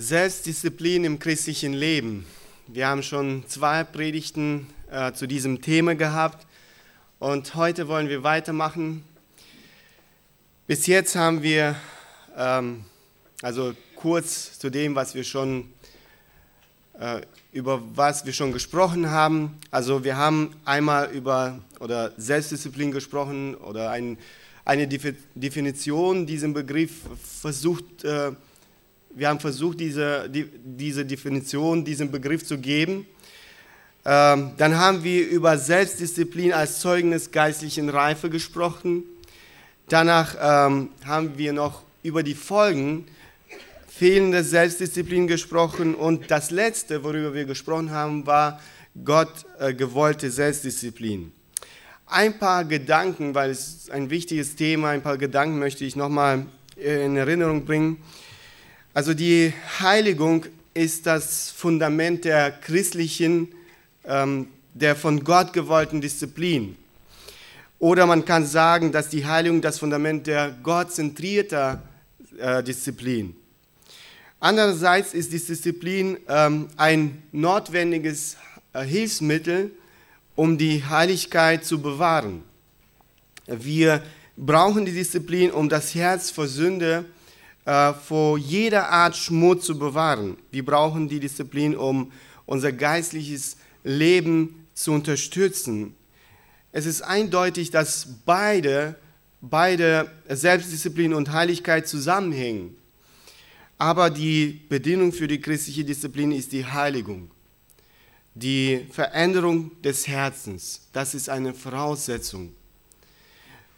Selbstdisziplin im christlichen Leben. Wir haben schon zwei Predigten äh, zu diesem Thema gehabt und heute wollen wir weitermachen. Bis jetzt haben wir, ähm, also kurz zu dem, was wir schon, äh, über was wir schon gesprochen haben. Also wir haben einmal über oder Selbstdisziplin gesprochen oder ein, eine Definition diesem Begriff versucht äh, wir haben versucht, diese, die, diese Definition, diesen Begriff zu geben. Ähm, dann haben wir über Selbstdisziplin als Zeugnis geistlichen Reife gesprochen. Danach ähm, haben wir noch über die Folgen fehlender Selbstdisziplin gesprochen. Und das Letzte, worüber wir gesprochen haben, war Gott äh, gewollte Selbstdisziplin. Ein paar Gedanken, weil es ein wichtiges Thema, ein paar Gedanken möchte ich nochmal in Erinnerung bringen. Also die Heiligung ist das Fundament der christlichen, ähm, der von Gott gewollten Disziplin. Oder man kann sagen, dass die Heiligung das Fundament der gottzentrierter äh, Disziplin. Andererseits ist die Disziplin ähm, ein notwendiges äh, Hilfsmittel, um die Heiligkeit zu bewahren. Wir brauchen die Disziplin, um das Herz vor Sünde zu äh, vor jeder Art Schmutz zu bewahren. Wir brauchen die Disziplin, um unser geistliches Leben zu unterstützen. Es ist eindeutig, dass beide, beide Selbstdisziplin und Heiligkeit zusammenhängen. Aber die Bedingung für die christliche Disziplin ist die Heiligung. Die Veränderung des Herzens, das ist eine Voraussetzung.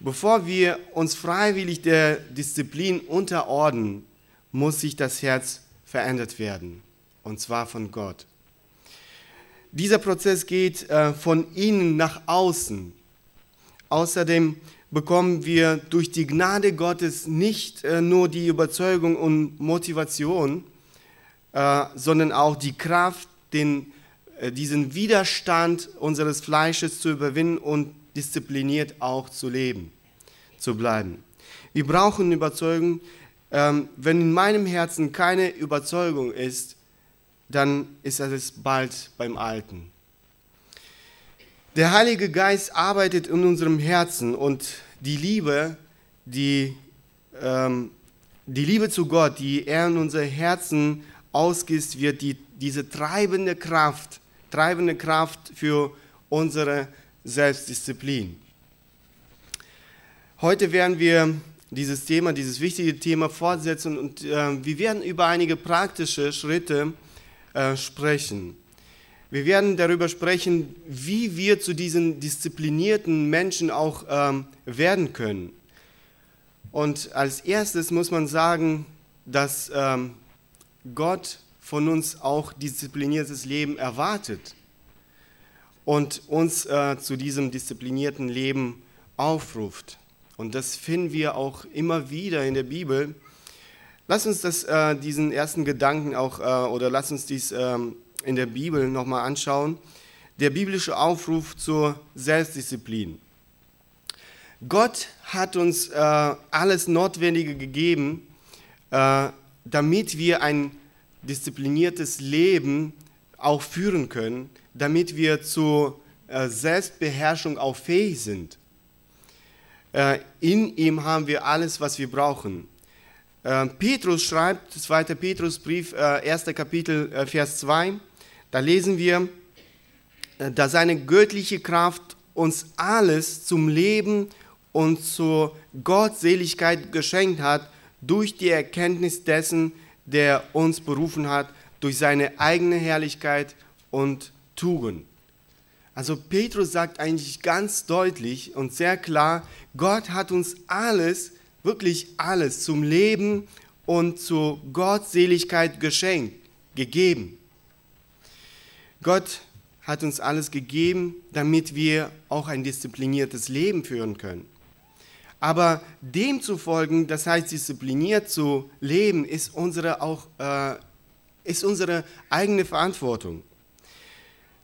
Bevor wir uns freiwillig der Disziplin unterordnen, muss sich das Herz verändert werden, und zwar von Gott. Dieser Prozess geht äh, von innen nach außen. Außerdem bekommen wir durch die Gnade Gottes nicht äh, nur die Überzeugung und Motivation, äh, sondern auch die Kraft, den, diesen Widerstand unseres Fleisches zu überwinden und diszipliniert auch zu leben, zu bleiben. Wir brauchen Überzeugung. Ähm, wenn in meinem Herzen keine Überzeugung ist, dann ist es bald beim Alten. Der Heilige Geist arbeitet in unserem Herzen und die Liebe, die, ähm, die Liebe zu Gott, die er in unser Herzen ausgießt, wird die, diese treibende Kraft, treibende Kraft für unsere Selbstdisziplin. Heute werden wir dieses Thema, dieses wichtige Thema fortsetzen und äh, wir werden über einige praktische Schritte äh, sprechen. Wir werden darüber sprechen, wie wir zu diesen disziplinierten Menschen auch ähm, werden können. Und als erstes muss man sagen, dass ähm, Gott von uns auch diszipliniertes Leben erwartet und uns äh, zu diesem disziplinierten Leben aufruft. Und das finden wir auch immer wieder in der Bibel. Lass uns das, äh, diesen ersten Gedanken auch, äh, oder lass uns dies ähm, in der Bibel nochmal anschauen. Der biblische Aufruf zur Selbstdisziplin. Gott hat uns äh, alles Notwendige gegeben, äh, damit wir ein diszipliniertes Leben auch führen können, damit wir zur äh, Selbstbeherrschung auch fähig sind. Äh, in ihm haben wir alles, was wir brauchen. Äh, Petrus schreibt, 2. Petrusbrief, 1. Kapitel, Vers 2, da lesen wir, da seine göttliche Kraft uns alles zum Leben und zur Gottseligkeit geschenkt hat, durch die Erkenntnis dessen, der uns berufen hat, durch seine eigene Herrlichkeit und Tugend. Also Petrus sagt eigentlich ganz deutlich und sehr klar, Gott hat uns alles, wirklich alles zum Leben und zur Gottseligkeit geschenkt, gegeben. Gott hat uns alles gegeben, damit wir auch ein diszipliniertes Leben führen können. Aber dem zu folgen, das heißt diszipliniert zu leben, ist unsere, auch, äh, ist unsere eigene Verantwortung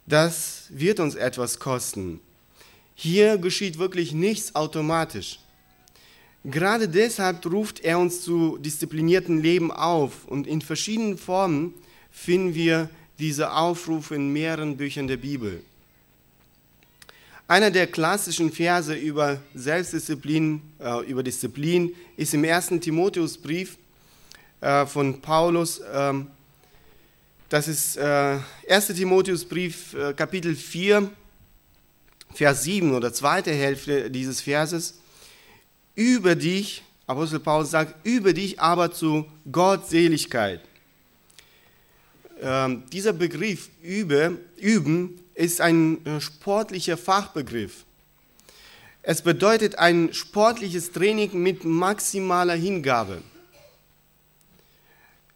das wird uns etwas kosten. Hier geschieht wirklich nichts automatisch. Gerade deshalb ruft er uns zu disziplinierten Leben auf und in verschiedenen Formen finden wir diese Aufrufe in mehreren Büchern der Bibel. Einer der klassischen Verse über Selbstdisziplin, äh, über Disziplin ist im ersten Timotheusbrief äh, von Paulus. Ähm, das ist äh, 1. Timotheusbrief, äh, Kapitel 4, Vers 7 oder zweite Hälfte dieses Verses über dich, Apostel Paulus sagt, über dich aber zu Gottseligkeit. Ähm, dieser Begriff übe, üben ist ein äh, sportlicher Fachbegriff. Es bedeutet ein sportliches Training mit maximaler Hingabe.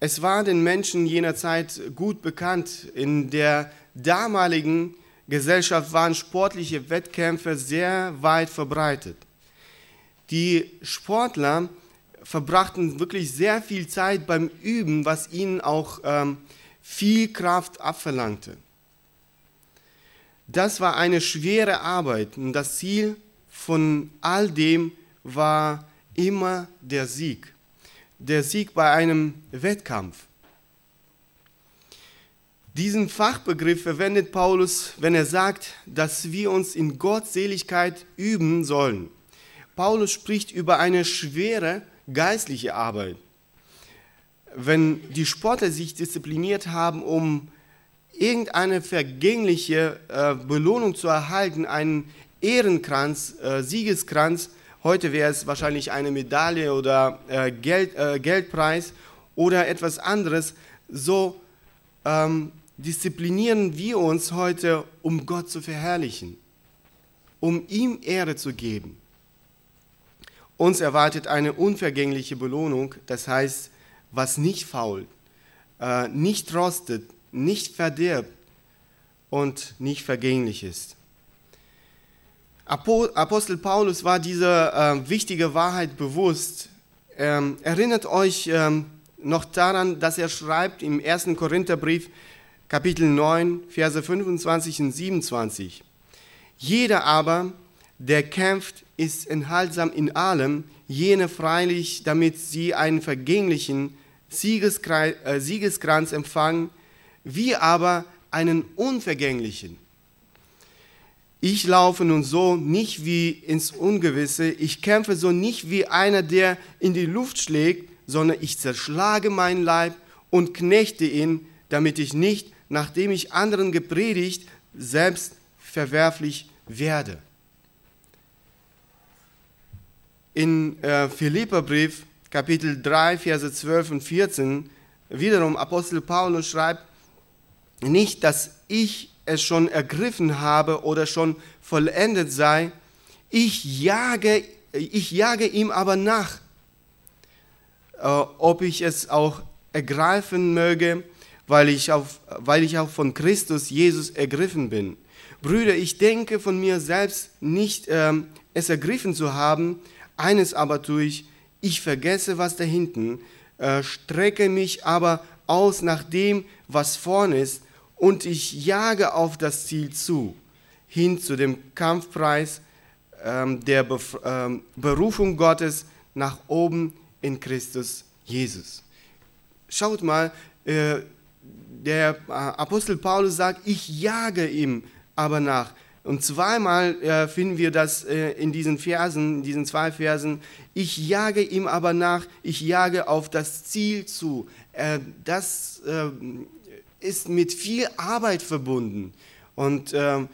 Es war den Menschen jener Zeit gut bekannt. In der damaligen Gesellschaft waren sportliche Wettkämpfe sehr weit verbreitet. Die Sportler verbrachten wirklich sehr viel Zeit beim Üben, was ihnen auch ähm, viel Kraft abverlangte. Das war eine schwere Arbeit und das Ziel von all dem war immer der Sieg. Der Sieg bei einem Wettkampf. Diesen Fachbegriff verwendet Paulus, wenn er sagt, dass wir uns in Gottseligkeit üben sollen. Paulus spricht über eine schwere geistliche Arbeit. Wenn die Sportler sich diszipliniert haben, um irgendeine vergängliche äh, Belohnung zu erhalten, einen Ehrenkranz, äh, Siegeskranz, heute wäre es wahrscheinlich eine Medaille oder äh, Geld, äh, Geldpreis oder etwas anderes, so ähm, disziplinieren wir uns heute, um Gott zu verherrlichen, um ihm Ehre zu geben. Uns erwartet eine unvergängliche Belohnung, das heißt, was nicht fault, äh, nicht rostet, nicht verdirbt und nicht vergänglich ist. Apostel Paulus war diese äh, wichtige Wahrheit bewusst. Ähm, erinnert euch ähm, noch daran, dass er schreibt im 1. Korintherbrief, Kapitel 9, Verse 25 und 27. Jeder aber, der kämpft, ist enthaltsam in allem, jene freilich, damit sie einen vergänglichen äh, Siegeskranz empfangen, wir aber einen unvergänglichen. Ich laufe nun so nicht wie ins Ungewisse, ich kämpfe so nicht wie einer, der in die Luft schlägt, sondern ich zerschlage meinen Leib und knechte ihn, damit ich nicht, nachdem ich anderen gepredigt, selbst verwerflich werde. In äh, Philipperbrief Kapitel 3, Verse 12 und 14 wiederum Apostel Paulus schreibt, nicht, dass ich es schon ergriffen habe oder schon vollendet sei, ich jage, ich jage ihm aber nach, äh, ob ich es auch ergreifen möge, weil ich, auf, weil ich auch von Christus Jesus ergriffen bin. Brüder, ich denke von mir selbst nicht ähm, es ergriffen zu haben, eines aber tue ich, ich vergesse, was da hinten, äh, strecke mich aber aus nach dem, was vorn ist, und ich jage auf das Ziel zu, hin zu dem Kampfpreis ähm, der Bef ähm, Berufung Gottes nach oben in Christus Jesus. Schaut mal, äh, der äh, Apostel Paulus sagt, ich jage ihm aber nach. Und zweimal äh, finden wir das äh, in diesen Versen, in diesen zwei Versen. Ich jage ihm aber nach, ich jage auf das Ziel zu. Äh, das äh, ist mit viel Arbeit verbunden. Und ähm,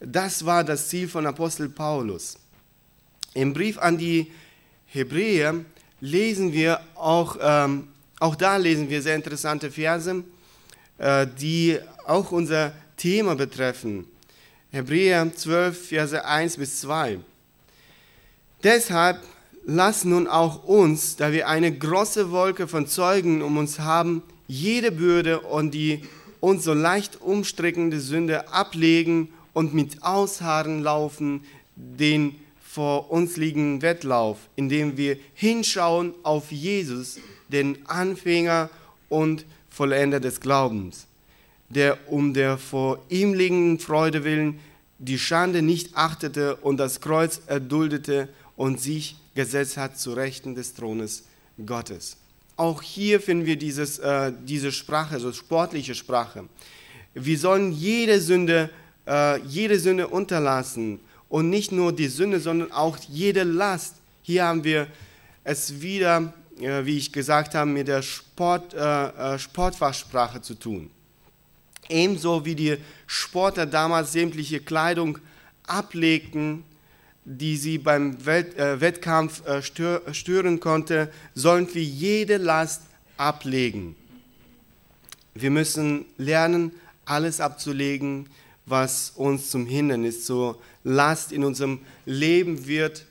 das war das Ziel von Apostel Paulus. Im Brief an die Hebräer lesen wir auch, ähm, auch da lesen wir sehr interessante Verse, äh, die auch unser Thema betreffen. Hebräer 12, Verse 1 bis 2. Deshalb lass nun auch uns, da wir eine große Wolke von Zeugen um uns haben, jede Bürde und die uns so leicht umstrickende Sünde ablegen und mit Ausharren laufen den vor uns liegenden Wettlauf, indem wir hinschauen auf Jesus, den Anfänger und Vollender des Glaubens der um der vor ihm liegenden Freude willen die Schande nicht achtete und das Kreuz erduldete und sich gesetzt hat zu Rechten des Thrones Gottes. Auch hier finden wir dieses, äh, diese Sprache, so sportliche Sprache. Wir sollen jede Sünde, äh, jede Sünde unterlassen und nicht nur die Sünde, sondern auch jede Last. Hier haben wir es wieder, äh, wie ich gesagt habe, mit der Sport, äh, äh, Sportfachsprache zu tun. Ebenso wie die Sportler damals sämtliche Kleidung ablegten, die sie beim Welt, äh, Wettkampf äh, stör, stören konnte, sollen wir jede Last ablegen. Wir müssen lernen, alles abzulegen, was uns zum Hindernis, zur Last in unserem Leben wird,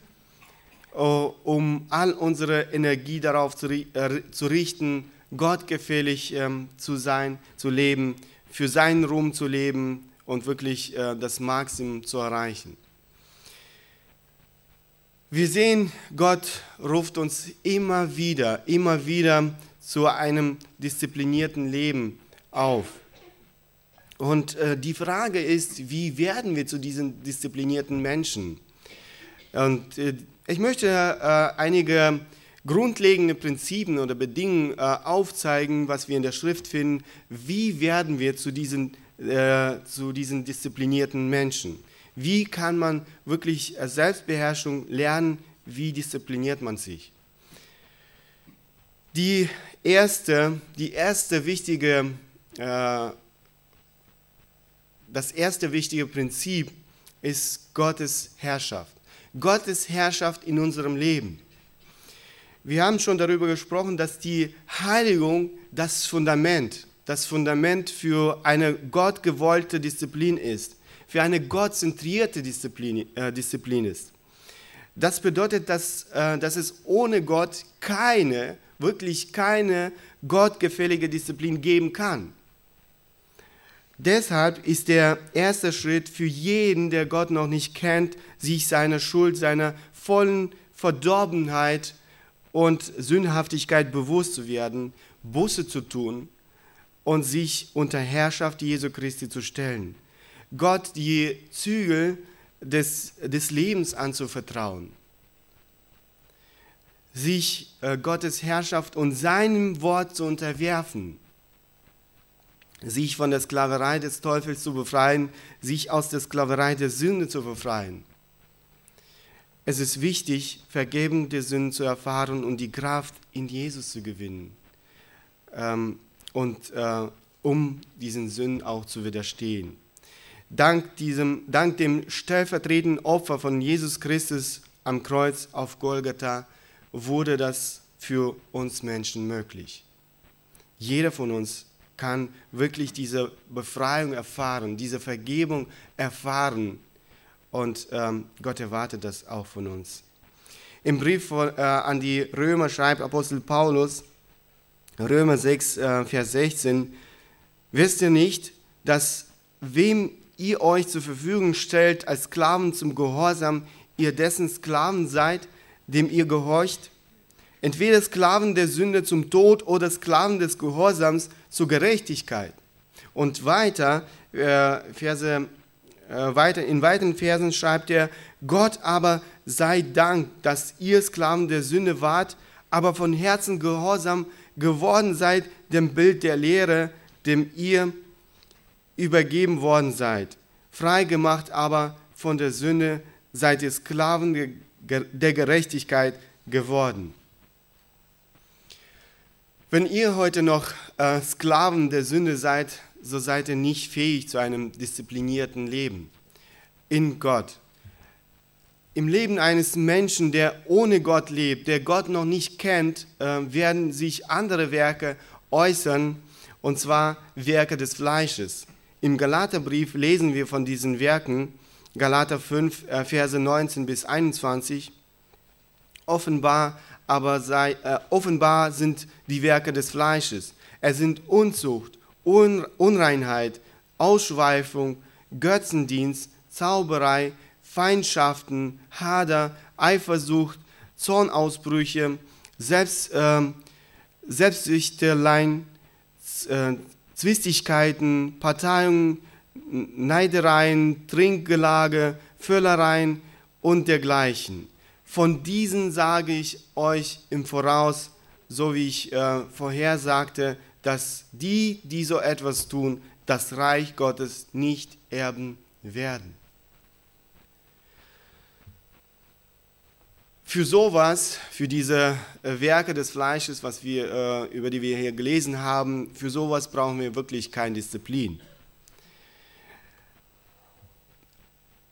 äh, um all unsere Energie darauf zu, äh, zu richten, gottgefällig ähm, zu sein, zu leben, für seinen Ruhm zu leben und wirklich äh, das Maximum zu erreichen. Wir sehen, Gott ruft uns immer wieder, immer wieder zu einem disziplinierten Leben auf. Und äh, die Frage ist, wie werden wir zu diesen disziplinierten Menschen? Und äh, ich möchte äh, einige grundlegende Prinzipien oder Bedingungen äh, aufzeigen, was wir in der Schrift finden. Wie werden wir zu diesen, äh, zu diesen disziplinierten Menschen? Wie kann man wirklich äh, Selbstbeherrschung lernen? Wie diszipliniert man sich? Die erste, die erste wichtige, äh, das erste wichtige Prinzip ist Gottes Herrschaft. Gottes Herrschaft in unserem Leben. Wir haben schon darüber gesprochen, dass die Heiligung das Fundament, das Fundament für eine gottgewollte Disziplin ist für eine gottzentrierte Disziplin, äh, Disziplin ist. Das bedeutet, dass, äh, dass es ohne Gott keine, wirklich keine gottgefällige Disziplin geben kann. Deshalb ist der erste Schritt für jeden, der Gott noch nicht kennt, sich seiner Schuld, seiner vollen Verdorbenheit und Sündhaftigkeit bewusst zu werden, Busse zu tun und sich unter Herrschaft Jesu Christi zu stellen. Gott die Zügel des, des Lebens anzuvertrauen, sich äh, Gottes Herrschaft und seinem Wort zu unterwerfen, sich von der Sklaverei des Teufels zu befreien, sich aus der Sklaverei der Sünde zu befreien. Es ist wichtig, Vergebung der Sünden zu erfahren und die Kraft in Jesus zu gewinnen, ähm, und äh, um diesen Sünden auch zu widerstehen dank, diesem, dank dem stellvertretenden Opfer von Jesus Christus am Kreuz auf Golgatha wurde das für uns Menschen möglich. Jeder von uns kann wirklich diese Befreiung erfahren, diese Vergebung erfahren. Und ähm, Gott erwartet das auch von uns. Im Brief von, äh, an die Römer schreibt Apostel Paulus, Römer 6, äh, Vers 16, wisst ihr nicht, dass wem ihr euch zur Verfügung stellt als Sklaven zum Gehorsam, ihr dessen Sklaven seid, dem ihr gehorcht? Entweder Sklaven der Sünde zum Tod oder Sklaven des Gehorsams zur Gerechtigkeit. Und weiter, äh, Verse, äh, weiter, in weiteren Versen schreibt er, Gott aber sei Dank, dass ihr Sklaven der Sünde wart, aber von Herzen gehorsam geworden seid dem Bild der Lehre, dem ihr übergeben worden seid. Frei gemacht aber von der Sünde seid ihr Sklaven der Gerechtigkeit geworden. Wenn ihr heute noch äh, Sklaven der Sünde seid, so seid ihr nicht fähig zu einem disziplinierten Leben in Gott. Im Leben eines Menschen, der ohne Gott lebt, der Gott noch nicht kennt, äh, werden sich andere Werke äußern, und zwar Werke des Fleisches. Im Galaterbrief lesen wir von diesen Werken, Galater 5, äh, Verse 19 bis 21. Offenbar aber sei, äh, offenbar sind die Werke des Fleisches. Es sind Unzucht, Un Unreinheit, Ausschweifung, Götzendienst, Zauberei, Feindschaften, Hader, Eifersucht, Zornausbrüche, Selbst, äh, Selbstsüchteleien, äh, Zwistigkeiten, Parteien, Neidereien, Trinkgelage, Völlereien und dergleichen. von diesen sage ich euch im Voraus, so wie ich äh, vorher sagte, dass die, die so etwas tun, das Reich Gottes nicht erben werden. Für sowas, für diese äh, Werke des Fleisches, was wir, äh, über die wir hier gelesen haben, für sowas brauchen wir wirklich keine Disziplin.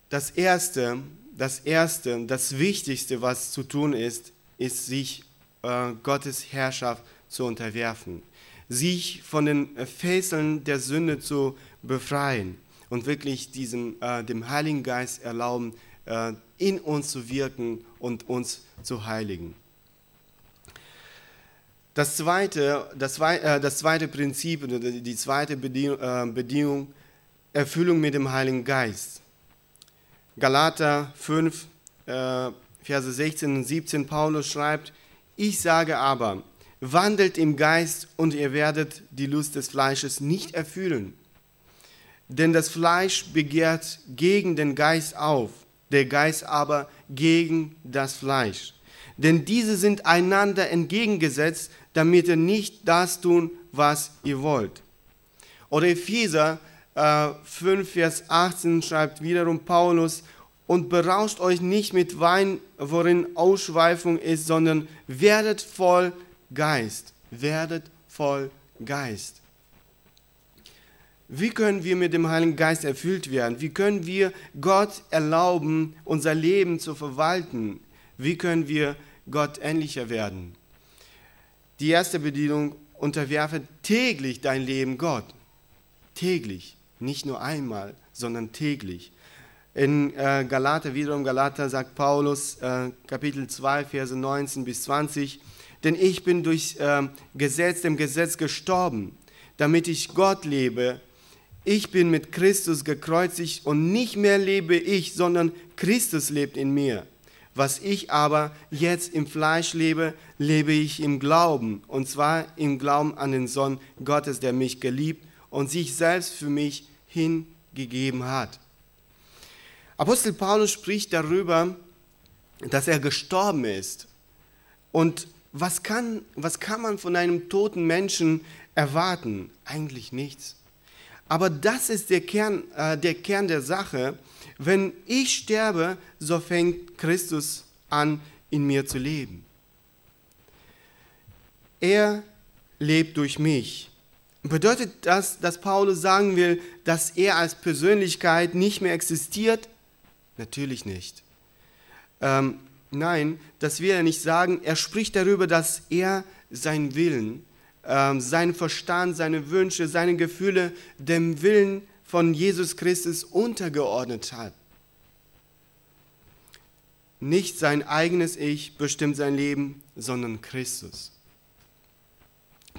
Das Erste, das Erste, das Wichtigste, was zu tun ist, ist, sich äh, Gottes Herrschaft zu unterwerfen, sich von den Fesseln der Sünde zu befreien und wirklich diesem, dem Heiligen Geist erlauben, in uns zu wirken und uns zu heiligen. Das zweite, das, äh, zweite Prinzip die zweite Bedingung, äh, Bedingung, Erfüllung mit dem Heiligen Geist. Galater 5, äh, Verse 16 und 17, Paulus schreibt, ich sage aber, wandelt im Geist und ihr werdet die Lust des Fleisches nicht erfüllen. Denn das Fleisch begehrt gegen den Geist auf, der Geist aber gegen das Fleisch. Denn diese sind einander entgegengesetzt, damit ihr nicht das tun, was ihr wollt. Oder Epheser äh, 5, Vers 18 schreibt wiederum Paulus, und berauscht euch nicht mit Wein, worin Ausschweifung ist, sondern werdet voll Geist. Werdet voll Geist. Wie können wir mit dem Heiligen Geist erfüllt werden? Wie können wir Gott erlauben, unser Leben zu verwalten? Wie können wir Gott ähnlicher werden? Die erste Bedienung, unterwerfe täglich dein Leben Gott. Täglich, nicht nur einmal, sondern täglich. In äh, Galater, wiederum Galater, sagt Paulus, äh, Kapitel 2, Verse 19 bis 20, denn ich bin durch äh, Gesetz, dem Gesetz gestorben, damit ich Gott lebe ich bin mit Christus gekreuzigt und nicht mehr lebe ich, sondern Christus lebt in mir. Was ich aber jetzt im Fleisch lebe, lebe ich im Glauben, und zwar im Glauben an den Sohn Gottes, der mich geliebt und sich selbst für mich hingegeben hat. Apostel Paulus spricht darüber, dass er gestorben ist. Und was kann, was kann man von einem toten Menschen erwarten? Eigentlich nichts. Aber das ist der Kern, äh, der Kern der Sache. Wenn ich sterbe, so fängt Christus an, in mir zu leben. Er lebt durch mich. Bedeutet das, dass Paulus sagen will, dass er als Persönlichkeit nicht mehr existiert? Natürlich nicht. Ähm, nein, das will er nicht sagen. Er spricht darüber, dass er seinen Willen seinen Verstand, seine Wünsche, seine Gefühle dem Willen von Jesus Christus untergeordnet hat. Nicht sein eigenes Ich bestimmt sein Leben, sondern Christus.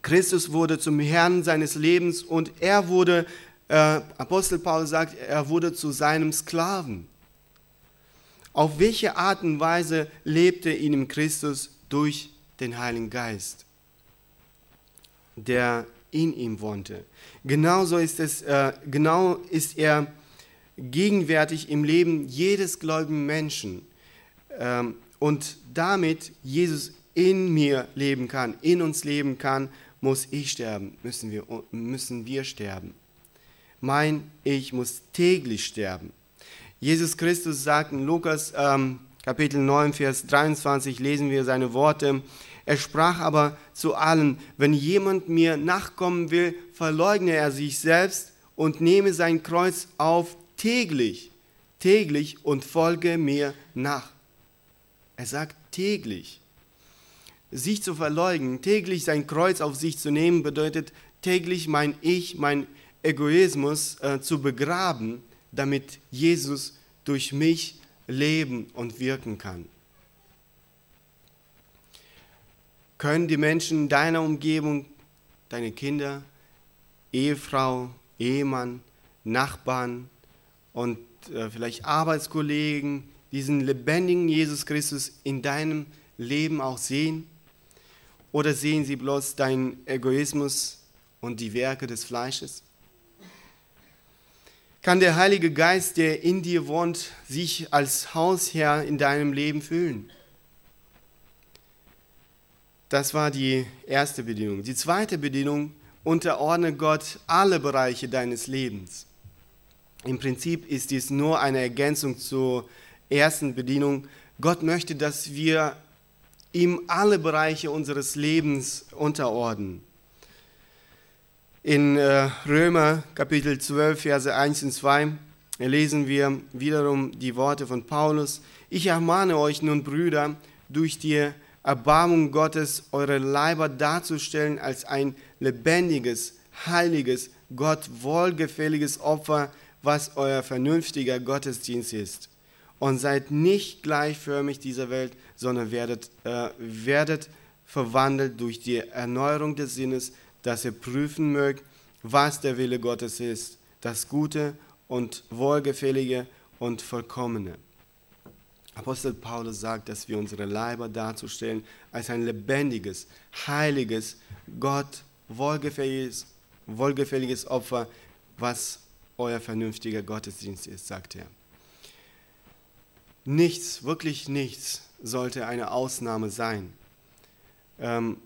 Christus wurde zum Herrn seines Lebens und er wurde, äh, Apostel Paulus sagt, er wurde zu seinem Sklaven. Auf welche Art und Weise lebte ihn Christus durch den Heiligen Geist? Der in ihm wohnte. Genauso ist, es, äh, genau ist er gegenwärtig im Leben jedes gläubigen Menschen ähm, und damit Jesus in mir leben kann, in uns leben kann, muss ich sterben, müssen wir, müssen wir sterben. Mein Ich muss täglich sterben. Jesus Christus sagt in Lukas ähm, Kapitel 9, Vers 23, lesen wir seine Worte, er sprach aber zu allen, wenn jemand mir nachkommen will, verleugne er sich selbst und nehme sein Kreuz auf täglich, täglich und folge mir nach. Er sagt täglich. Sich zu verleugnen, täglich sein Kreuz auf sich zu nehmen, bedeutet täglich mein Ich, mein Egoismus äh, zu begraben, damit Jesus durch mich leben und wirken kann. Können die Menschen in deiner Umgebung, deine Kinder, Ehefrau, Ehemann, Nachbarn und äh, vielleicht Arbeitskollegen diesen lebendigen Jesus Christus in deinem Leben auch sehen? Oder sehen sie bloß deinen Egoismus und die Werke des Fleisches? Kann der Heilige Geist, der in dir wohnt, sich als Hausherr in deinem Leben fühlen? Das war die erste Bedingung. Die zweite Bedingung, unterordne Gott alle Bereiche deines Lebens. Im Prinzip ist dies nur eine Ergänzung zur ersten Bedienung. Gott möchte, dass wir ihm alle Bereiche unseres Lebens unterordnen. In äh, Römer Kapitel 12, Verse 1 und 2 lesen wir wiederum die Worte von Paulus. Ich ermahne euch nun, Brüder, durch die Erbarmung Gottes eure Leiber darzustellen als ein lebendiges, heiliges, Gott wohlgefälliges Opfer, was euer vernünftiger Gottesdienst ist. Und seid nicht gleichförmig dieser Welt, sondern werdet, äh, werdet verwandelt durch die Erneuerung des Sinnes, dass ihr prüfen mögt, was der Wille Gottes ist, das Gute und Wohlgefällige und Vollkommene. Apostel Paulus sagt, dass wir unsere Leiber darzustellen als ein lebendiges, heiliges, Gott wohlgefälliges, wohlgefälliges Opfer, was euer vernünftiger Gottesdienst ist, sagt er. Nichts, wirklich nichts sollte eine Ausnahme sein. Ähm,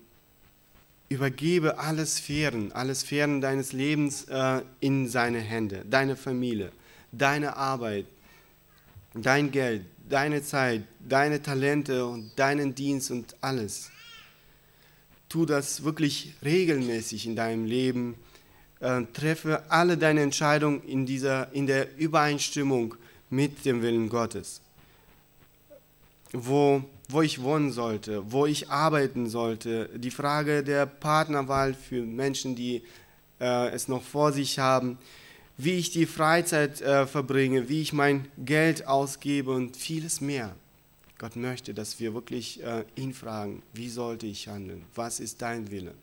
übergebe alle Sphären, alle Sphären deines Lebens äh, in seine Hände. Deine Familie, deine Arbeit, dein Geld, deine Zeit, deine Talente und deinen Dienst und alles. Tu das wirklich regelmäßig in deinem Leben. Äh, treffe alle deine Entscheidungen in, dieser, in der Übereinstimmung mit dem Willen Gottes. Wo wo ich wohnen sollte, wo ich arbeiten sollte, die Frage der Partnerwahl für Menschen, die äh, es noch vor sich haben, wie ich die Freizeit äh, verbringe, wie ich mein Geld ausgebe und vieles mehr. Gott möchte, dass wir wirklich äh, ihn fragen, wie sollte ich handeln, was ist dein Wille.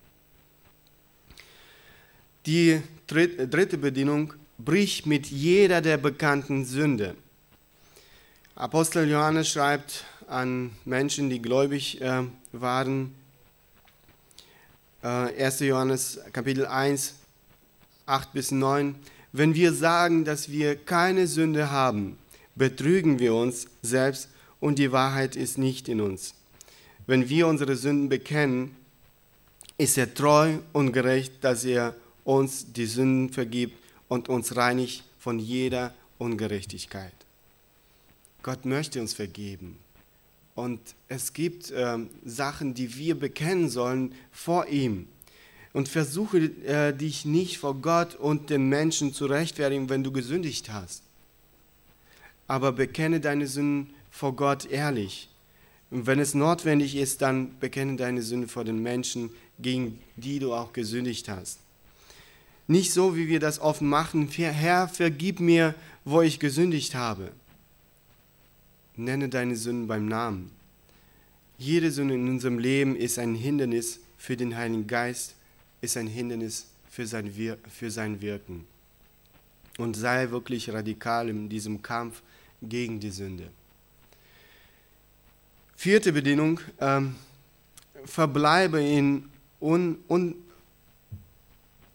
Die dritte Bedingung, brich mit jeder der bekannten Sünde. Apostel Johannes schreibt an Menschen, die gläubig äh, waren. Äh, 1. Johannes Kapitel 1, 8 bis 9. Wenn wir sagen, dass wir keine Sünde haben, betrügen wir uns selbst und die Wahrheit ist nicht in uns. Wenn wir unsere Sünden bekennen, ist er treu und gerecht, dass er uns die Sünden vergibt und uns reinigt von jeder Ungerechtigkeit. Gott möchte uns vergeben. Und es gibt äh, Sachen, die wir bekennen sollen vor ihm. Und versuche äh, dich nicht vor Gott und den Menschen zu rechtfertigen, wenn du gesündigt hast. Aber bekenne deine Sünden vor Gott ehrlich. Und wenn es notwendig ist, dann bekenne deine Sünden vor den Menschen, gegen die du auch gesündigt hast. Nicht so, wie wir das oft machen, Herr, vergib mir, wo ich gesündigt habe. Nenne deine Sünden beim Namen. Jede Sünde in unserem Leben ist ein Hindernis für den Heiligen Geist, ist ein Hindernis für sein, Wir für sein Wirken. Und sei wirklich radikal in diesem Kampf gegen die Sünde. Vierte Bedingung, ähm, verbleibe in un, un,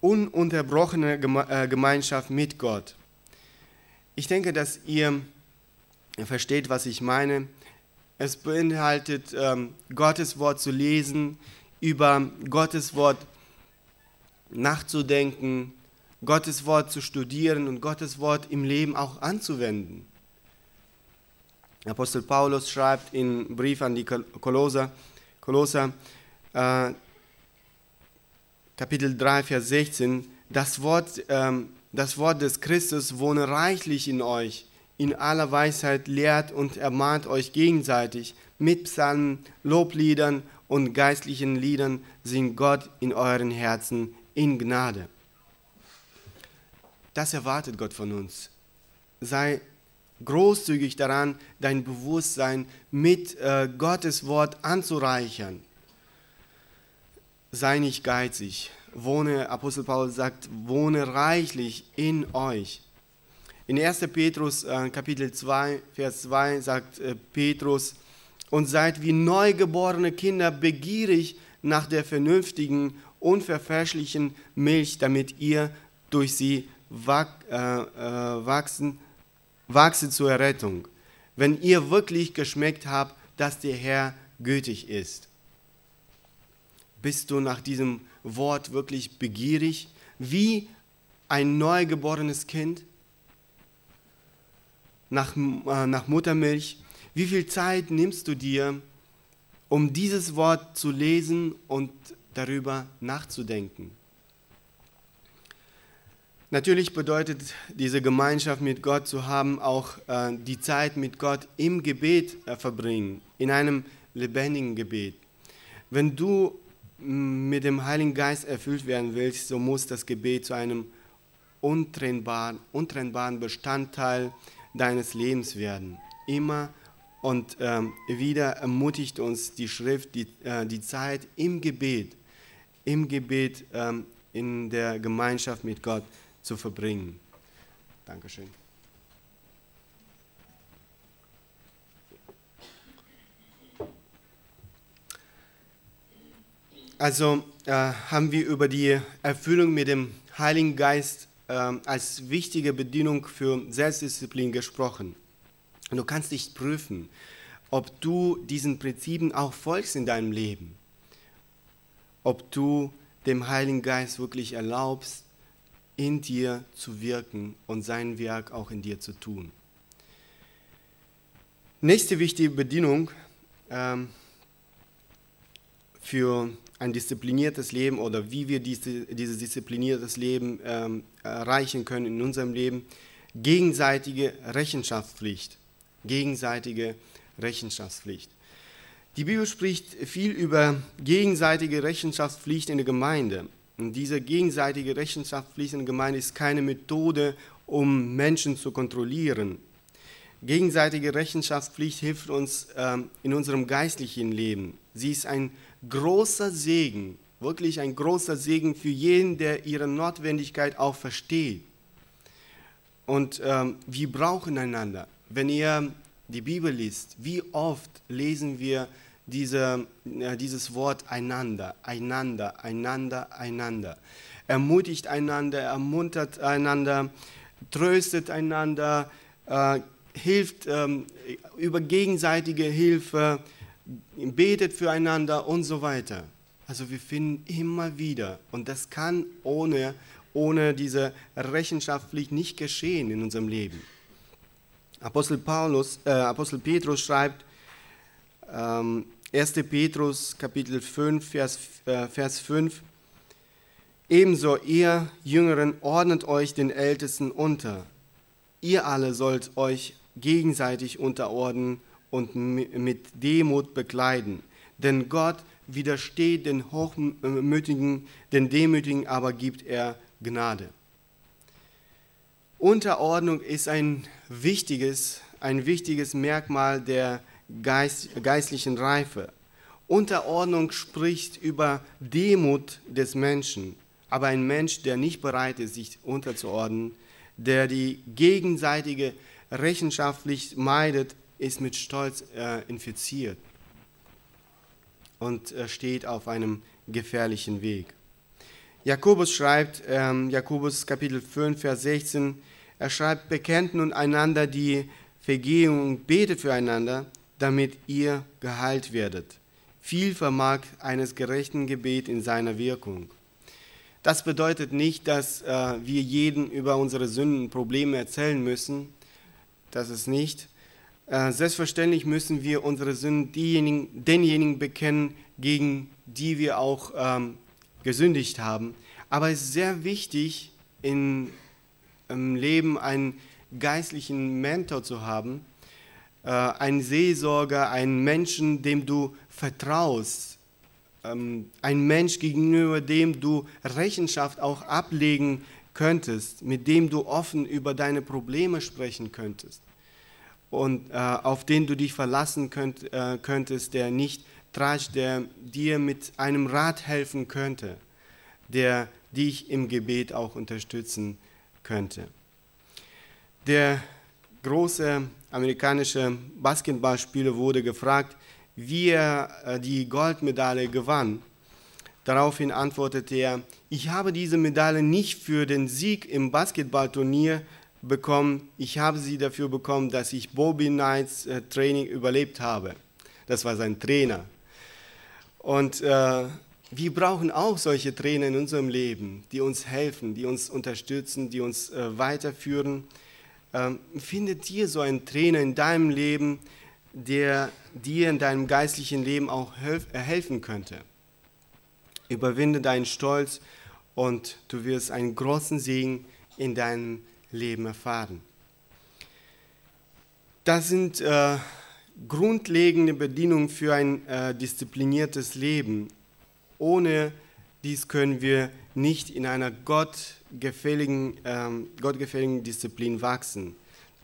ununterbrochener äh, Gemeinschaft mit Gott. Ich denke, dass ihr versteht, was ich meine. Es beinhaltet, ähm, Gottes Wort zu lesen, über Gottes Wort nachzudenken, Gottes Wort zu studieren und Gottes Wort im Leben auch anzuwenden. Apostel Paulus schreibt im Brief an die Kolosser, Kolosser äh, Kapitel 3, Vers 16, das Wort, ähm, das Wort des Christus wohne reichlich in euch in aller Weisheit lehrt und ermahnt euch gegenseitig mit Psalmen, Lobliedern und geistlichen Liedern, singt Gott in euren Herzen in Gnade. Das erwartet Gott von uns. Sei großzügig daran, dein Bewusstsein mit äh, Gottes Wort anzureichern. Sei nicht geizig. Wohne, Apostel Paulus sagt, wohne reichlich in euch. In 1. Petrus äh, Kapitel 2, Vers 2 sagt äh, Petrus, und seid wie neugeborene Kinder begierig nach der vernünftigen, unverfälschlichen Milch, damit ihr durch sie äh, äh, wachsen, wachse zur Errettung. Wenn ihr wirklich geschmeckt habt, dass der Herr gütig ist. Bist du nach diesem Wort wirklich begierig? Wie ein neugeborenes Kind? Nach, äh, nach Muttermilch? Wie viel Zeit nimmst du dir, um dieses Wort zu lesen und darüber nachzudenken? Natürlich bedeutet diese Gemeinschaft mit Gott zu haben, auch äh, die Zeit mit Gott im Gebet äh, verbringen, in einem lebendigen Gebet. Wenn du mit dem Heiligen Geist erfüllt werden willst, so muss das Gebet zu einem untrennbaren, untrennbaren Bestandteil deines Lebens werden. Immer und ähm, wieder ermutigt uns die Schrift, die, äh, die Zeit im Gebet, im Gebet, ähm, in der Gemeinschaft mit Gott zu verbringen. Dankeschön. Also äh, haben wir über die Erfüllung mit dem Heiligen Geist äh, als wichtige Bedingung für Selbstdisziplin gesprochen. Und du kannst dich prüfen, ob du diesen Prinzipien auch folgst in deinem Leben. Ob du dem Heiligen Geist wirklich erlaubst, in dir zu wirken und sein Werk auch in dir zu tun. Nächste wichtige Bedingung ähm, für ein diszipliniertes Leben oder wie wir diese, dieses diszipliniertes Leben ähm, erreichen können in unserem Leben, gegenseitige Rechenschaftspflicht. Gegenseitige Rechenschaftspflicht. Die Bibel spricht viel über gegenseitige Rechenschaftspflicht in der Gemeinde. Und diese gegenseitige Rechenschaftspflicht in der Gemeinde ist keine Methode, um Menschen zu kontrollieren. Gegenseitige Rechenschaftspflicht hilft uns ähm, in unserem geistlichen Leben. Sie ist ein großer Segen, wirklich ein großer Segen für jeden, der ihre Notwendigkeit auch versteht. Und ähm, wir brauchen einander. Wenn ihr die Bibel liest, wie oft lesen wir diese, dieses Wort einander, einander, einander, einander. Ermutigt einander, ermuntert einander, tröstet einander, äh, hilft ähm, über gegenseitige Hilfe, betet füreinander und so weiter. Also wir finden immer wieder, und das kann ohne, ohne diese Rechenschaftspflicht nicht geschehen in unserem Leben. Apostel, Paulus, äh, Apostel Petrus schreibt, ähm, 1. Petrus Kapitel 5, Vers, äh, Vers 5. Ebenso ihr Jüngeren ordnet euch den Ältesten unter. Ihr alle sollt euch gegenseitig unterordnen und mit Demut bekleiden. Denn Gott widersteht den Hochmütigen, den Demütigen aber gibt er Gnade. Unterordnung ist ein wichtiges, ein wichtiges Merkmal der Geist, geistlichen Reife. Unterordnung spricht über Demut des Menschen, aber ein Mensch, der nicht bereit ist, sich unterzuordnen, der die gegenseitige Rechenschaftspflicht meidet, ist mit Stolz äh, infiziert und äh, steht auf einem gefährlichen Weg. Jakobus schreibt, ähm, Jakobus Kapitel 5, Vers 16, er schreibt, bekennt nun einander die Vergehung und betet füreinander, damit ihr geheilt werdet. Viel vermag eines gerechten Gebet in seiner Wirkung. Das bedeutet nicht, dass äh, wir jeden über unsere Sünden, Probleme erzählen müssen. Das ist nicht. Äh, selbstverständlich müssen wir unsere Sünden diejenigen, denjenigen bekennen, gegen die wir auch ähm, gesündigt haben. Aber es ist sehr wichtig, in, im Leben einen geistlichen Mentor zu haben, äh, ein Seelsorger, ein Menschen, dem du vertraust, ähm, ein Mensch gegenüber dem du Rechenschaft auch ablegen könntest, mit dem du offen über deine Probleme sprechen könntest und äh, auf den du dich verlassen äh, könntest, der nicht tratscht, der dir mit einem Rat helfen könnte, der dich im Gebet auch unterstützen könnte. Der große amerikanische Basketballspieler wurde gefragt, wie er äh, die Goldmedaille gewann. Daraufhin antwortete er, ich habe diese Medaille nicht für den Sieg im Basketballturnier bekommen, ich habe sie dafür bekommen, dass ich Bobby Knights äh, Training überlebt habe. Das war sein Trainer. Und äh, wir brauchen auch solche Trainer in unserem Leben, die uns helfen, die uns unterstützen, die uns äh, weiterführen. Ähm, findet dir so einen Trainer in deinem Leben, der dir in deinem geistlichen Leben auch äh, helfen könnte. Überwinde deinen Stolz und du wirst einen großen Segen in deinem Leben erfahren. Das sind äh, grundlegende Bedingungen für ein äh, diszipliniertes Leben. Ohne dies können wir nicht in einer gottgefälligen, ähm, gottgefälligen Disziplin wachsen.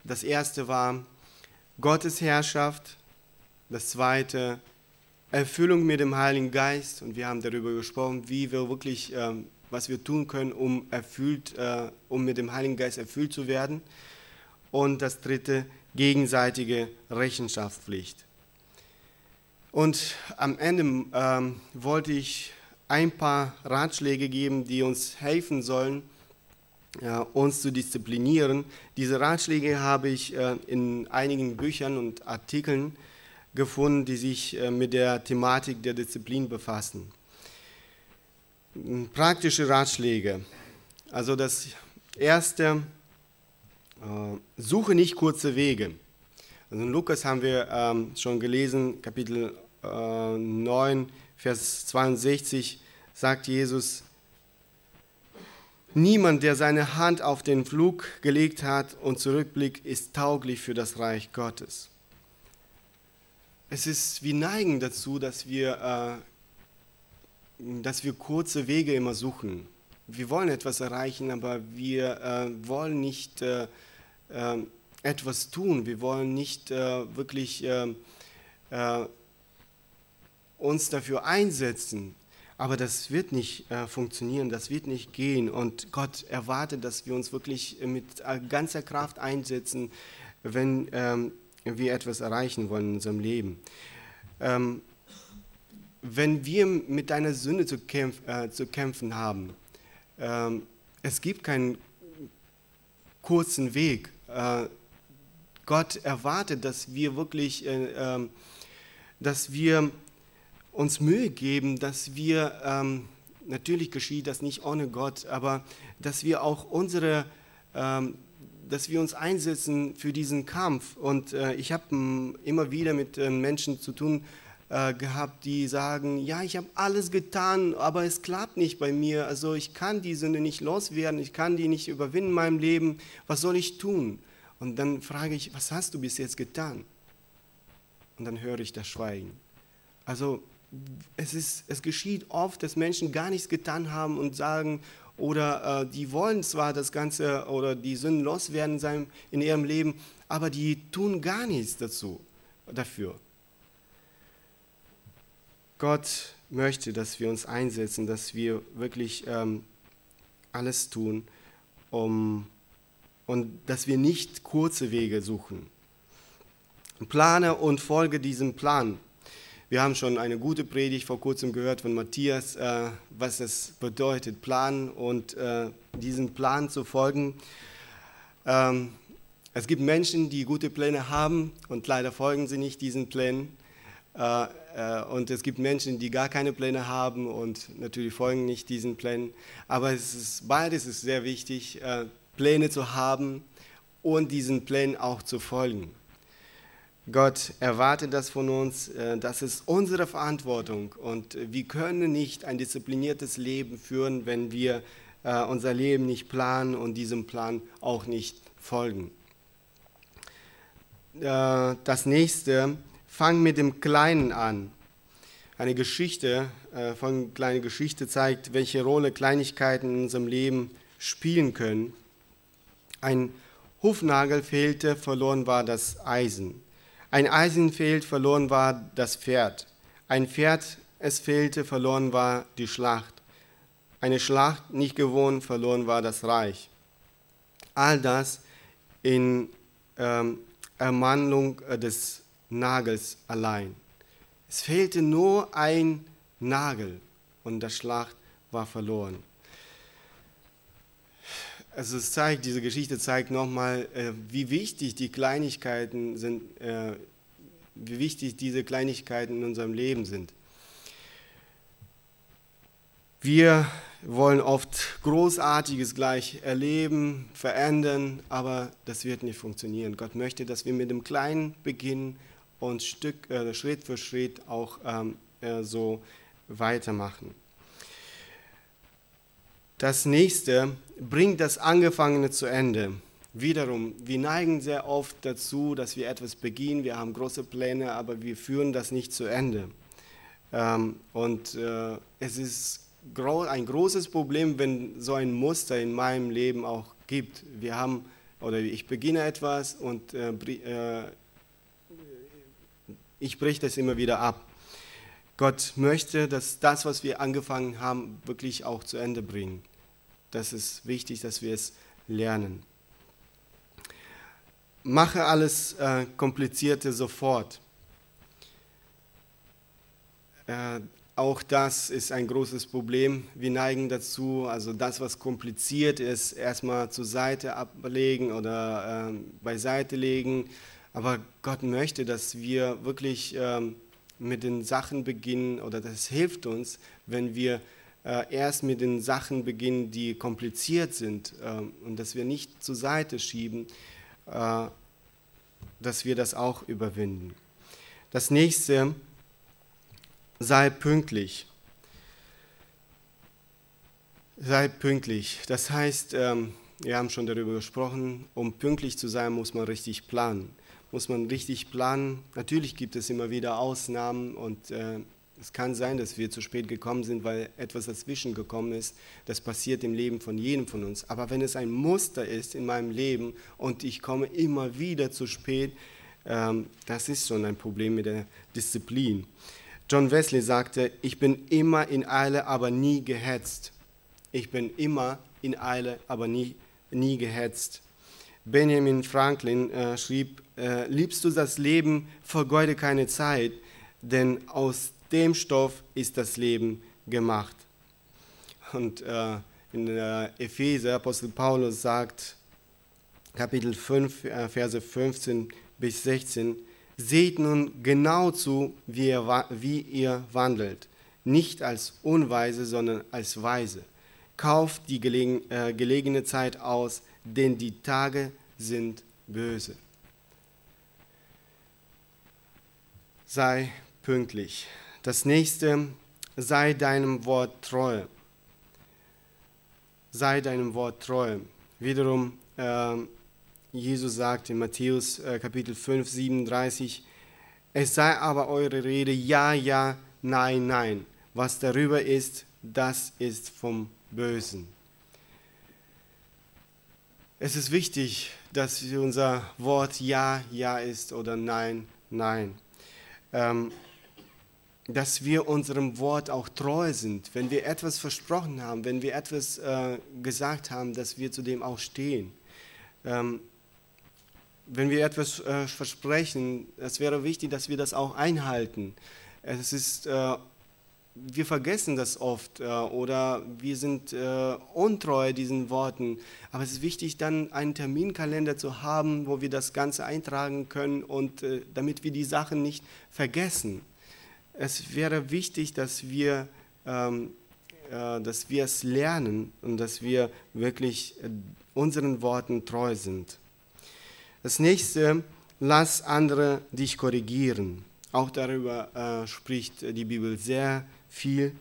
Das erste war Gottes Herrschaft, das zweite Erfüllung mit dem Heiligen Geist und wir haben darüber gesprochen, wie wir wirklich, ähm, was wir tun können, um erfüllt, äh, um mit dem Heiligen Geist erfüllt zu werden. Und das dritte gegenseitige Rechenschaftspflicht. Und am Ende ähm, wollte ich ein paar Ratschläge geben, die uns helfen sollen, uns zu disziplinieren. Diese Ratschläge habe ich äh, in einigen Büchern und Artikeln gefunden, die sich äh, mit der Thematik der Disziplin befassen. Praktische Ratschläge. Also das erste, äh, suche nicht kurze Wege. Also in Lukas haben wir ähm, schon gelesen, Kapitel äh, 9, Vers 62, sagt Jesus, Niemand, der seine Hand auf den Flug gelegt hat und zurückblickt, ist tauglich für das Reich Gottes. Es ist, wir neigen dazu, dass wir, äh, dass wir kurze Wege immer suchen. Wir wollen etwas erreichen, aber wir äh, wollen nicht äh, äh, etwas tun. Wir wollen nicht äh, wirklich äh, uns dafür einsetzen. Aber das wird nicht äh, funktionieren, das wird nicht gehen. Und Gott erwartet, dass wir uns wirklich mit ganzer Kraft einsetzen, wenn ähm, wir etwas erreichen wollen in unserem Leben. Ähm, wenn wir mit einer Sünde zu, kämpf äh, zu kämpfen haben, ähm, es gibt keinen kurzen Weg. Äh, Gott erwartet, dass wir wirklich, äh, ähm, dass wir uns Mühe geben, dass wir, ähm, natürlich geschieht das nicht ohne Gott, aber dass wir auch unsere, ähm, dass wir uns einsetzen für diesen Kampf. Und äh, ich habe immer wieder mit Menschen zu tun gehabt, die sagen, ja, ich habe alles getan, aber es klappt nicht bei mir. Also ich kann die Sünde nicht loswerden, ich kann die nicht überwinden in meinem Leben. Was soll ich tun? Und dann frage ich, was hast du bis jetzt getan? Und dann höre ich das Schweigen. Also es, ist, es geschieht oft, dass Menschen gar nichts getan haben und sagen, oder äh, die wollen zwar das Ganze oder die Sünden loswerden in, in ihrem Leben, aber die tun gar nichts dazu, dafür. Gott möchte, dass wir uns einsetzen, dass wir wirklich ähm, alles tun, um und dass wir nicht kurze Wege suchen. Plane und folge diesem Plan. Wir haben schon eine gute Predigt vor kurzem gehört von Matthias, äh, was es bedeutet, planen und äh, diesem Plan zu folgen. Ähm, es gibt Menschen, die gute Pläne haben und leider folgen sie nicht diesen Plänen. Äh, äh und es gibt Menschen, die gar keine Pläne haben und natürlich folgen nicht diesen Plänen. Aber es ist, beides ist sehr wichtig. Äh, Pläne zu haben und diesen Plänen auch zu folgen. Gott erwartet das von uns, äh, das ist unsere Verantwortung und wir können nicht ein diszipliniertes Leben führen, wenn wir äh, unser Leben nicht planen und diesem Plan auch nicht folgen. Äh, das nächste, fang mit dem Kleinen an. Eine Geschichte, von kleine Geschichte zeigt, welche Rolle Kleinigkeiten in unserem Leben spielen können. Ein Hufnagel fehlte, verloren war das Eisen. Ein Eisen fehlt, verloren war das Pferd. Ein Pferd, es fehlte, verloren war die Schlacht. Eine Schlacht nicht gewohnt, verloren war das Reich. All das in ähm, Ermangelung äh, des Nagels allein. Es fehlte nur ein Nagel und die Schlacht war verloren also es zeigt, diese Geschichte zeigt nochmal, äh, wie wichtig die Kleinigkeiten sind, äh, wie wichtig diese Kleinigkeiten in unserem Leben sind. Wir wollen oft Großartiges gleich erleben, verändern, aber das wird nicht funktionieren. Gott möchte, dass wir mit dem Kleinen beginnen und Stück, äh, Schritt für Schritt auch ähm, äh, so weitermachen. Das nächste bringt das Angefangene zu Ende. Wiederum, wir neigen sehr oft dazu, dass wir etwas beginnen, wir haben große Pläne, aber wir führen das nicht zu Ende. Ähm, und äh, es ist ein großes Problem, wenn so ein Muster in meinem Leben auch gibt. Wir haben, oder ich beginne etwas und äh, äh, ich breche das immer wieder ab. Gott möchte, dass das, was wir angefangen haben, wirklich auch zu Ende bringen. Das ist wichtig, dass wir es lernen. Mache alles äh, Komplizierte sofort. Äh, auch das ist ein großes Problem. Wir neigen dazu, also das, was kompliziert ist, erstmal zur Seite ablegen oder äh, beiseite legen. Aber Gott möchte, dass wir wirklich ähm, mit den Sachen beginnen, oder das hilft uns, wenn wir äh, erst mit den Sachen beginnen, die kompliziert sind äh, und dass wir nicht zur Seite schieben, äh, dass wir das auch überwinden. Das nächste, sei pünktlich. Sei pünktlich. Das heißt, ähm, wir haben schon darüber gesprochen, um pünktlich zu sein, muss man richtig planen muss man richtig planen. Natürlich gibt es immer wieder Ausnahmen und äh, es kann sein, dass wir zu spät gekommen sind, weil etwas dazwischen gekommen ist. Das passiert im Leben von jedem von uns. Aber wenn es ein Muster ist in meinem Leben und ich komme immer wieder zu spät, ähm, das ist schon ein Problem mit der Disziplin. John Wesley sagte, ich bin immer in Eile, aber nie gehetzt. Ich bin immer in Eile, aber nie, nie gehetzt. Benjamin Franklin äh, schrieb, äh, liebst du das Leben, vergeude keine Zeit, denn aus dem Stoff ist das Leben gemacht. Und äh, in der Epheser, Apostel Paulus sagt, Kapitel 5, äh, Verse 15 bis 16, seht nun genau zu, wie ihr, wie ihr wandelt, nicht als Unweise, sondern als Weise. Kauft die gelegen, äh, gelegene Zeit aus, denn die Tage sind böse. Sei pünktlich. Das nächste, sei deinem Wort treu. Sei deinem Wort treu. Wiederum, äh, Jesus sagt in Matthäus äh, Kapitel 5, 37, es sei aber eure Rede ja, ja, nein, nein. Was darüber ist, das ist vom Bösen. Es ist wichtig, dass unser Wort Ja, Ja ist oder Nein, Nein. Ähm, dass wir unserem Wort auch treu sind. Wenn wir etwas versprochen haben, wenn wir etwas äh, gesagt haben, dass wir zu dem auch stehen. Ähm, wenn wir etwas äh, versprechen, es wäre wichtig, dass wir das auch einhalten. Es ist äh, wir vergessen das oft äh, oder wir sind äh, untreu diesen Worten. Aber es ist wichtig, dann einen Terminkalender zu haben, wo wir das Ganze eintragen können und äh, damit wir die Sachen nicht vergessen. Es wäre wichtig, dass wir, ähm, äh, dass wir es lernen und dass wir wirklich äh, unseren Worten treu sind. Das nächste, lass andere dich korrigieren. Auch darüber äh, spricht die Bibel sehr viel.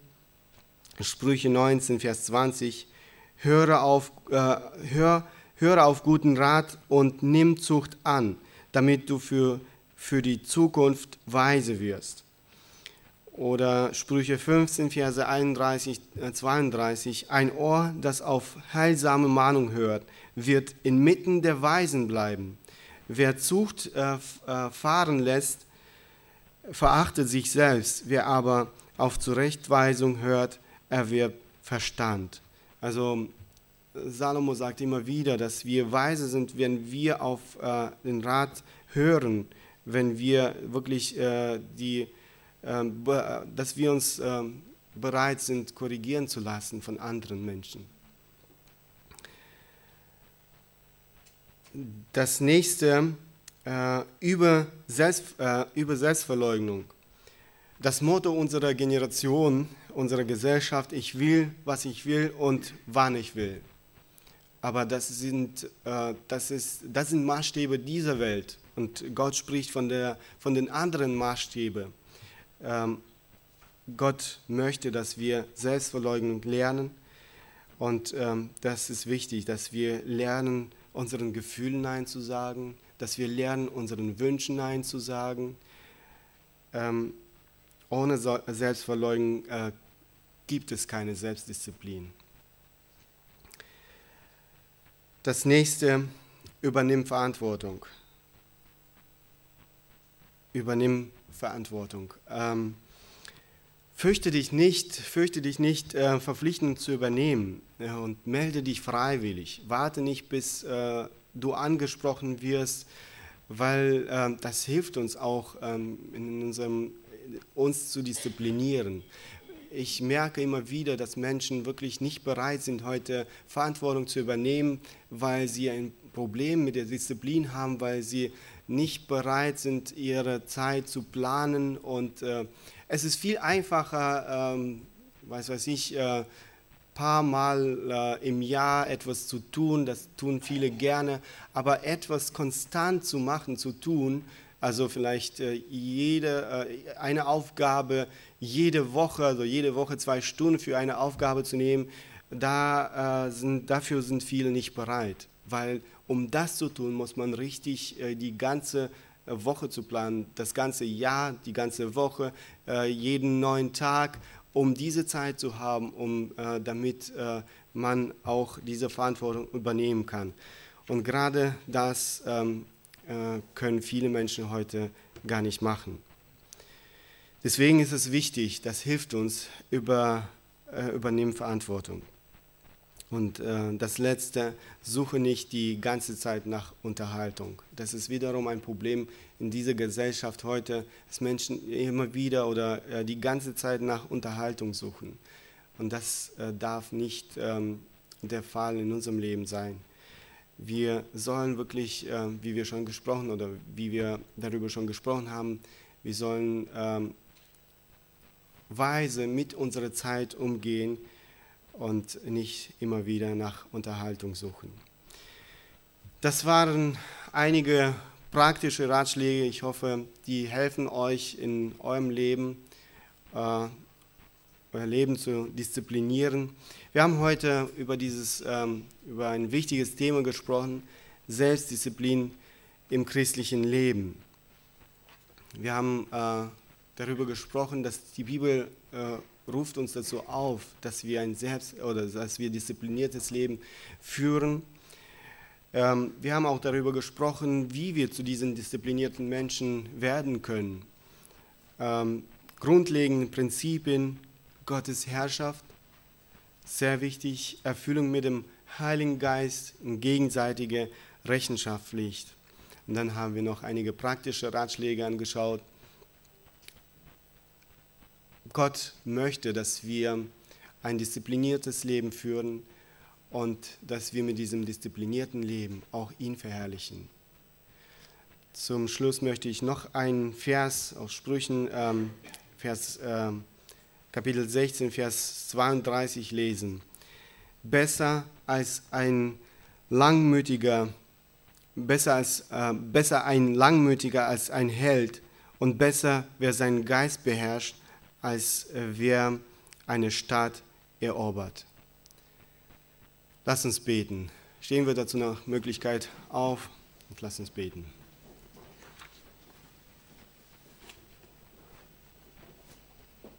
Sprüche 19, Vers 20. Höre auf, äh, hör, höre auf guten Rat und nimm Zucht an, damit du für, für die Zukunft weise wirst. Oder Sprüche 15, Verse 31, 32. Ein Ohr, das auf heilsame Mahnung hört, wird inmitten der Weisen bleiben. Wer Zucht äh, äh fahren lässt, verachtet sich selbst. Wer aber auf Zurechtweisung hört, erwirbt Verstand. Also Salomo sagt immer wieder, dass wir weise sind, wenn wir auf äh, den Rat hören, wenn wir wirklich äh, die, äh, dass wir uns ähm, bereit sind, korrigieren zu lassen von anderen Menschen. Das nächste äh, über, Selbst, äh, über Selbstverleugnung. Das Motto unserer Generation unserer Gesellschaft, ich will, was ich will und wann ich will. Aber das sind, äh, das, ist, das sind Maßstäbe dieser Welt. Und Gott spricht von, der, von den anderen Maßstäben. Ähm, Gott möchte, dass wir Selbstverleugnung lernen. Und ähm, das ist wichtig, dass wir lernen, unseren Gefühlen Nein zu sagen, dass wir lernen, unseren Wünschen Nein zu sagen. Ähm, ohne Selbstverleugnung äh, gibt es keine Selbstdisziplin. Das nächste, übernimm Verantwortung. Übernimm Verantwortung. Ähm, fürchte dich nicht, fürchte dich nicht, äh, Verpflichtungen zu übernehmen äh, und melde dich freiwillig. Warte nicht, bis äh, du angesprochen wirst, weil äh, das hilft uns auch ähm, in unserem, uns zu disziplinieren ich merke immer wieder, dass Menschen wirklich nicht bereit sind, heute Verantwortung zu übernehmen, weil sie ein Problem mit der Disziplin haben, weil sie nicht bereit sind, ihre Zeit zu planen. Und äh, es ist viel einfacher, ähm, weiß weiß ich, äh, paar Mal äh, im Jahr etwas zu tun, das tun viele gerne, aber etwas konstant zu machen, zu tun, also vielleicht äh, jede, äh, eine Aufgabe jede Woche, also jede Woche zwei Stunden für eine Aufgabe zu nehmen, da, äh, sind, dafür sind viele nicht bereit. Weil um das zu tun, muss man richtig die ganze Woche zu planen, das ganze Jahr, die ganze Woche, jeden neuen Tag, um diese Zeit zu haben, um, damit man auch diese Verantwortung übernehmen kann. Und gerade das ähm, äh, können viele Menschen heute gar nicht machen. Deswegen ist es wichtig, das hilft uns, über, äh, übernehmen Verantwortung. Und äh, das Letzte, suche nicht die ganze Zeit nach Unterhaltung. Das ist wiederum ein Problem in dieser Gesellschaft heute, dass Menschen immer wieder oder äh, die ganze Zeit nach Unterhaltung suchen. Und das äh, darf nicht ähm, der Fall in unserem Leben sein. Wir sollen wirklich, äh, wie wir schon gesprochen oder wie wir darüber schon gesprochen haben, wir sollen ähm, weise mit unserer Zeit umgehen und nicht immer wieder nach Unterhaltung suchen. Das waren einige praktische Ratschläge. Ich hoffe, die helfen euch in eurem Leben, äh, euer Leben zu disziplinieren. Wir haben heute über, dieses, ähm, über ein wichtiges Thema gesprochen, Selbstdisziplin im christlichen Leben. Wir haben äh, darüber gesprochen, dass die Bibel äh, ruft uns dazu auf, dass wir ein selbst oder dass wir diszipliniertes Leben führen. Ähm, wir haben auch darüber gesprochen, wie wir zu diesen disziplinierten Menschen werden können. Ähm, grundlegende Prinzipien Gottes Herrschaft, sehr wichtig, Erfüllung mit dem Heiligen Geist und gegenseitige Rechenschaftspflicht. Und dann haben wir noch einige praktische Ratschläge angeschaut. Gott möchte, dass wir ein diszipliniertes Leben führen und dass wir mit diesem disziplinierten Leben auch ihn verherrlichen. Zum Schluss möchte ich noch einen Vers aus Sprüchen, ähm, Vers ähm, Kapitel 16, Vers 32 lesen. Besser als ein langmütiger, besser, als, äh, besser ein langmütiger als ein Held und besser, wer seinen Geist beherrscht, als äh, wer eine Stadt erobert. Lass uns beten. Stehen wir dazu nach Möglichkeit auf und lass uns beten.